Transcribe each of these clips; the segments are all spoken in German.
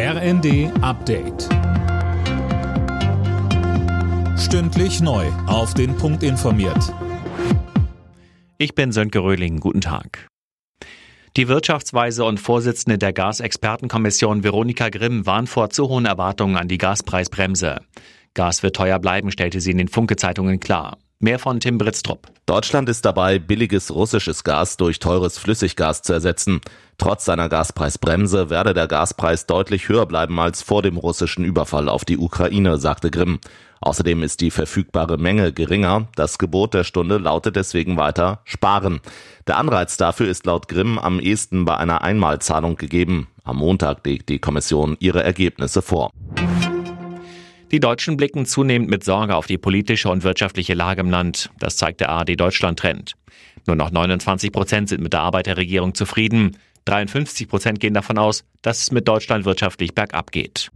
RND Update. Stündlich neu. Auf den Punkt informiert. Ich bin Sönke Röhling. Guten Tag. Die Wirtschaftsweise und Vorsitzende der Gasexpertenkommission Veronika Grimm warnt vor zu hohen Erwartungen an die Gaspreisbremse. Gas wird teuer bleiben, stellte sie in den Funke-Zeitungen klar. Mehr von Tim Britztrup. Deutschland ist dabei, billiges russisches Gas durch teures Flüssiggas zu ersetzen. Trotz seiner Gaspreisbremse werde der Gaspreis deutlich höher bleiben als vor dem russischen Überfall auf die Ukraine, sagte Grimm. Außerdem ist die verfügbare Menge geringer. Das Gebot der Stunde lautet deswegen weiter sparen. Der Anreiz dafür ist laut Grimm am ehesten bei einer Einmalzahlung gegeben. Am Montag legt die Kommission ihre Ergebnisse vor. Die Deutschen blicken zunehmend mit Sorge auf die politische und wirtschaftliche Lage im Land. Das zeigt der ARD Deutschland Trend. Nur noch 29 Prozent sind mit der Arbeit der Regierung zufrieden. 53 Prozent gehen davon aus, dass es mit Deutschland wirtschaftlich bergab geht.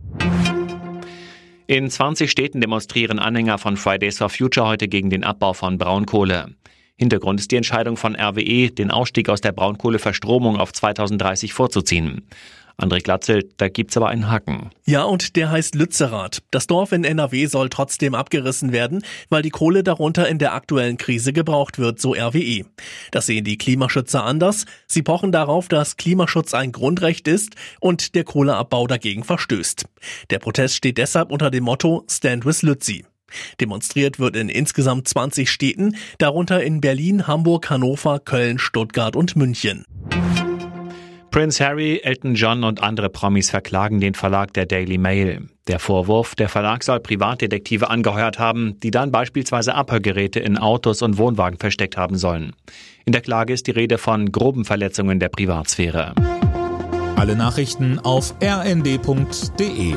In 20 Städten demonstrieren Anhänger von Fridays for Future heute gegen den Abbau von Braunkohle. Hintergrund ist die Entscheidung von RWE, den Ausstieg aus der Braunkohleverstromung auf 2030 vorzuziehen. André Glatzel, da gibt's aber einen Haken. Ja, und der heißt Lützerath. Das Dorf in NRW soll trotzdem abgerissen werden, weil die Kohle darunter in der aktuellen Krise gebraucht wird, so RWE. Das sehen die Klimaschützer anders. Sie pochen darauf, dass Klimaschutz ein Grundrecht ist und der Kohleabbau dagegen verstößt. Der Protest steht deshalb unter dem Motto Stand with Lützi. Demonstriert wird in insgesamt 20 Städten, darunter in Berlin, Hamburg, Hannover, Köln, Stuttgart und München. Prince Harry, Elton John und andere Promis verklagen den Verlag der Daily Mail. Der Vorwurf, der Verlag soll Privatdetektive angeheuert haben, die dann beispielsweise Abhörgeräte in Autos und Wohnwagen versteckt haben sollen. In der Klage ist die Rede von groben Verletzungen der Privatsphäre. Alle Nachrichten auf rnd.de